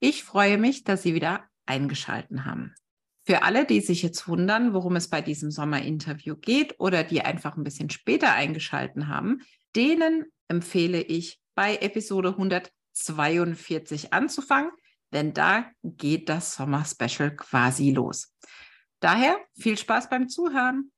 Ich freue mich, dass Sie wieder eingeschalten haben. Für alle, die sich jetzt wundern, worum es bei diesem Sommerinterview geht oder die einfach ein bisschen später eingeschalten haben, denen empfehle ich bei Episode 142 anzufangen, denn da geht das Sommer-Special quasi los. Daher viel Spaß beim Zuhören.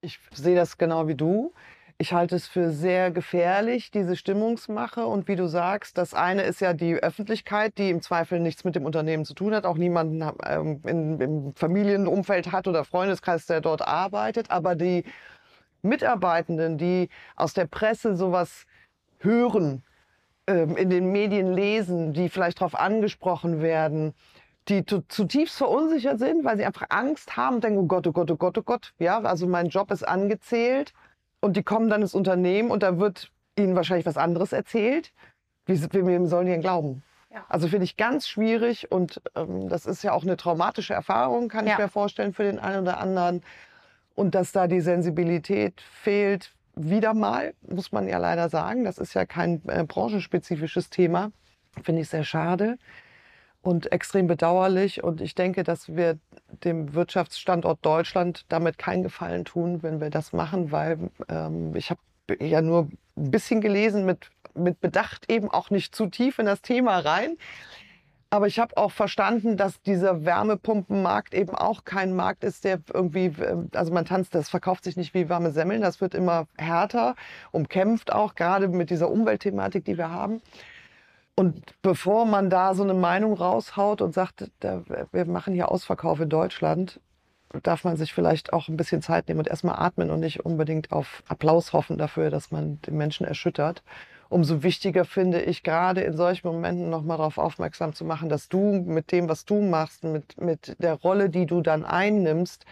Ich sehe das genau wie du. Ich halte es für sehr gefährlich, diese Stimmungsmache. Und wie du sagst, das eine ist ja die Öffentlichkeit, die im Zweifel nichts mit dem Unternehmen zu tun hat, auch niemanden ähm, im Familienumfeld hat oder Freundeskreis, der dort arbeitet. Aber die Mitarbeitenden, die aus der Presse sowas hören, ähm, in den Medien lesen, die vielleicht darauf angesprochen werden, die zutiefst verunsichert sind, weil sie einfach Angst haben und denken, oh Gott, oh Gott, oh Gott, oh Gott, ja, also mein Job ist angezählt und die kommen dann ins Unternehmen und da wird ihnen wahrscheinlich was anderes erzählt. Wie, wem sollen die denn glauben? Ja. Also finde ich ganz schwierig und ähm, das ist ja auch eine traumatische Erfahrung, kann ja. ich mir vorstellen, für den einen oder anderen. Und dass da die Sensibilität fehlt, wieder mal, muss man ja leider sagen. Das ist ja kein äh, branchenspezifisches Thema. Finde ich sehr schade und extrem bedauerlich. Und ich denke, dass wir dem Wirtschaftsstandort Deutschland damit keinen Gefallen tun, wenn wir das machen, weil ähm, ich habe ja nur ein bisschen gelesen, mit, mit Bedacht eben auch nicht zu tief in das Thema rein. Aber ich habe auch verstanden, dass dieser Wärmepumpenmarkt eben auch kein Markt ist, der irgendwie, ähm, also man tanzt, das verkauft sich nicht wie warme Semmeln, das wird immer härter, umkämpft auch, gerade mit dieser Umweltthematik, die wir haben. Und bevor man da so eine Meinung raushaut und sagt, da, wir machen hier Ausverkauf in Deutschland, darf man sich vielleicht auch ein bisschen Zeit nehmen und erstmal atmen und nicht unbedingt auf Applaus hoffen dafür, dass man den Menschen erschüttert. Umso wichtiger finde ich gerade in solchen Momenten nochmal darauf aufmerksam zu machen, dass du mit dem, was du machst, mit, mit der Rolle, die du dann einnimmst,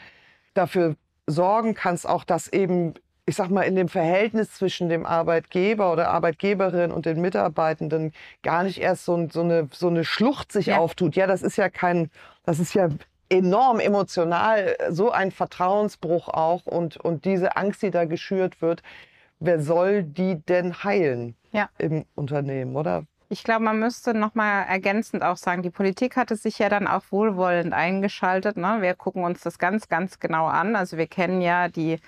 dafür sorgen kannst, auch dass eben ich sag mal, in dem Verhältnis zwischen dem Arbeitgeber oder Arbeitgeberin und den Mitarbeitenden gar nicht erst so, so, eine, so eine Schlucht sich ja. auftut. Ja, das ist ja kein, das ist ja enorm emotional, so ein Vertrauensbruch auch und, und diese Angst, die da geschürt wird, wer soll die denn heilen ja. im Unternehmen, oder? Ich glaube, man müsste noch mal ergänzend auch sagen, die Politik hatte sich ja dann auch wohlwollend eingeschaltet. Ne? Wir gucken uns das ganz, ganz genau an. Also wir kennen ja die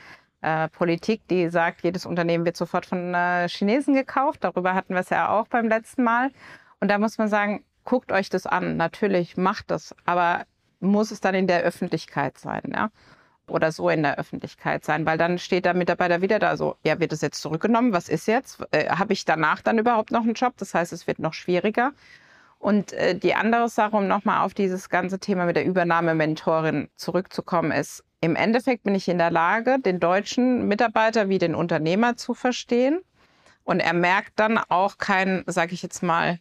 äh, Politik, die sagt, jedes Unternehmen wird sofort von äh, Chinesen gekauft. Darüber hatten wir es ja auch beim letzten Mal. Und da muss man sagen, guckt euch das an. Natürlich macht das, aber muss es dann in der Öffentlichkeit sein, ja? Oder so in der Öffentlichkeit sein, weil dann steht der Mitarbeiter wieder da so, ja, wird es jetzt zurückgenommen? Was ist jetzt? Äh, Habe ich danach dann überhaupt noch einen Job? Das heißt, es wird noch schwieriger. Und äh, die andere Sache, um nochmal auf dieses ganze Thema mit der Übernahme-Mentorin zurückzukommen, ist, im Endeffekt bin ich in der Lage, den deutschen Mitarbeiter wie den Unternehmer zu verstehen. Und er merkt dann auch kein, sage ich jetzt mal,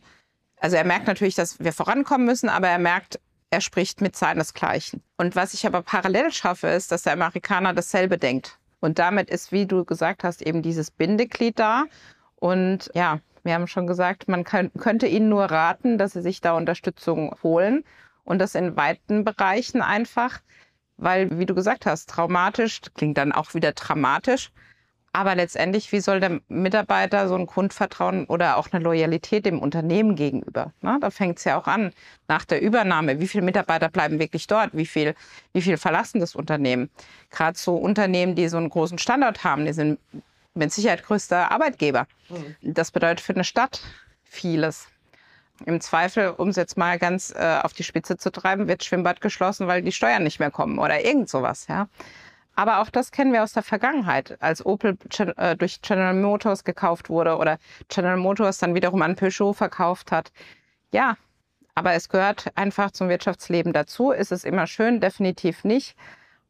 also er merkt natürlich, dass wir vorankommen müssen, aber er merkt, er spricht mit seinesgleichen. Und was ich aber parallel schaffe, ist, dass der Amerikaner dasselbe denkt. Und damit ist, wie du gesagt hast, eben dieses Bindeglied da. Und ja, wir haben schon gesagt, man kann, könnte ihnen nur raten, dass sie sich da Unterstützung holen und das in weiten Bereichen einfach weil, wie du gesagt hast, traumatisch klingt dann auch wieder dramatisch. Aber letztendlich, wie soll der Mitarbeiter so ein Grundvertrauen oder auch eine Loyalität dem Unternehmen gegenüber? Ne? Da fängt es ja auch an nach der Übernahme. Wie viele Mitarbeiter bleiben wirklich dort? Wie viel, wie viel verlassen das Unternehmen? Gerade so Unternehmen, die so einen großen Standort haben, die sind mit Sicherheit größter Arbeitgeber. Mhm. Das bedeutet für eine Stadt vieles. Im Zweifel, um es jetzt mal ganz äh, auf die Spitze zu treiben, wird Schwimmbad geschlossen, weil die Steuern nicht mehr kommen oder irgend sowas, ja. Aber auch das kennen wir aus der Vergangenheit, als Opel äh, durch General Motors gekauft wurde oder General Motors dann wiederum an Peugeot verkauft hat. Ja, aber es gehört einfach zum Wirtschaftsleben dazu. Ist es immer schön? Definitiv nicht.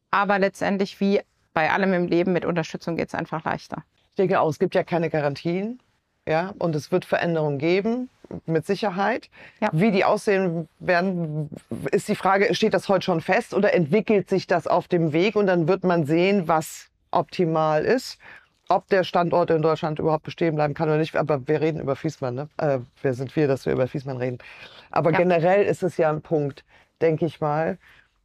Aber letztendlich, wie bei allem im Leben, mit Unterstützung geht es einfach leichter. Ich denke auch, es gibt ja keine Garantien. Ja, und es wird Veränderungen geben mit Sicherheit. Ja. Wie die aussehen werden, ist die Frage, steht das heute schon fest oder entwickelt sich das auf dem Weg und dann wird man sehen, was optimal ist. Ob der Standort in Deutschland überhaupt bestehen bleiben kann oder nicht, aber wir reden über Fiesmann. Ne? Äh, wer sind wir, dass wir über Fiesmann reden? Aber Ja. generell ist es ja ein Punkt, denke ich mal.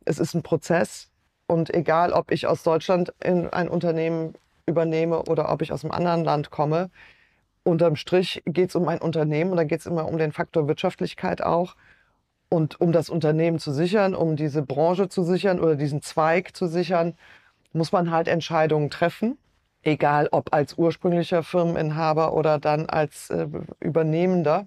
Es ist ein Prozess und egal, ob ich aus Deutschland in ein Unternehmen übernehme oder ob ich aus einem anderen Land komme, unterm Strich geht es um ein Unternehmen und da geht es immer um den Faktor Wirtschaftlichkeit auch. Und um das Unternehmen zu sichern, um diese Branche zu sichern oder diesen Zweig zu sichern, muss man halt Entscheidungen treffen. Egal ob als ursprünglicher Firmeninhaber oder dann als äh, Übernehmender,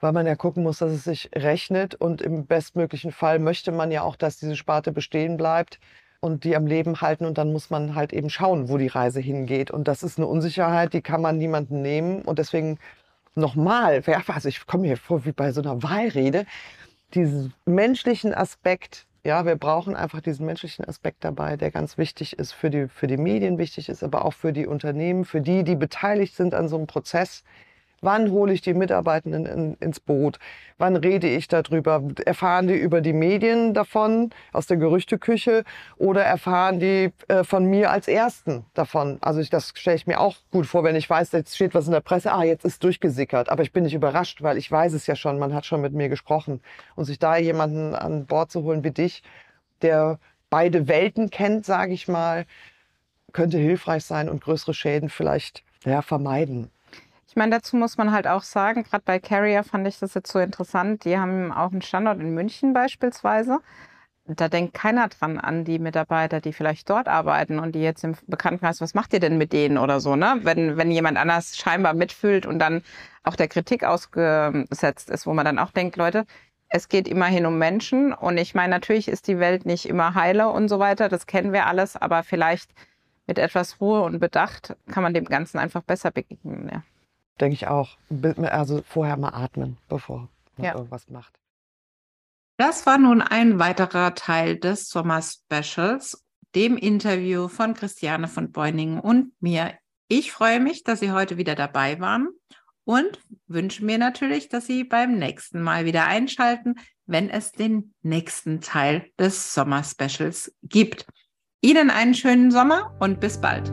weil man ja gucken muss, dass es sich rechnet. Und im bestmöglichen Fall möchte man ja auch, dass diese Sparte bestehen bleibt und die am Leben halten. Und dann muss man halt eben schauen, wo die Reise hingeht. Und das ist eine Unsicherheit, die kann man niemandem nehmen. Und deswegen nochmal, also ich komme mir vor wie bei so einer Wahlrede, diesen menschlichen Aspekt, ja, wir brauchen einfach diesen menschlichen Aspekt dabei, der ganz wichtig ist für die, für die Medien, wichtig ist, aber auch für die Unternehmen, für die, die beteiligt sind an so einem Prozess. Wann hole ich die Mitarbeitenden in, ins Boot? Wann rede ich darüber? Erfahren die über die Medien davon, aus der Gerüchteküche, oder erfahren die äh, von mir als Ersten davon? Also ich, das stelle ich mir auch gut vor, wenn ich weiß, jetzt steht was in der Presse, ah, jetzt ist durchgesickert. Aber ich bin nicht überrascht, weil ich weiß es ja schon, man hat schon mit mir gesprochen. Und sich da jemanden an Bord zu holen wie dich, der beide Welten kennt, sage ich mal, könnte hilfreich sein und größere Schäden vielleicht ja, vermeiden. Ich meine, dazu muss man halt auch sagen, gerade bei Carrier fand ich das jetzt so interessant. Die haben auch einen Standort in München beispielsweise. Da denkt keiner dran an die Mitarbeiter, die vielleicht dort arbeiten und die jetzt im Bekanntenkreis, was macht ihr denn mit denen oder so, ne? Wenn, wenn jemand anders scheinbar mitfühlt und dann auch der Kritik ausgesetzt ist, wo man dann auch denkt, Leute, es geht immerhin um Menschen und ich meine, natürlich ist die Welt nicht immer heile und so weiter, das kennen wir alles, aber vielleicht mit etwas Ruhe und Bedacht kann man dem Ganzen einfach besser begegnen, ja. Denke ich auch. Also vorher mal atmen, bevor man Ja. irgendwas macht. Das war nun ein weiterer Teil des Sommer-Specials, dem Interview von Christiane von Beuningen und mir. Ich freue mich, dass Sie heute wieder dabei waren und wünsche mir natürlich, dass Sie beim nächsten Mal wieder einschalten, wenn es den nächsten Teil des Sommer-Specials gibt. Ihnen einen schönen Sommer und bis bald.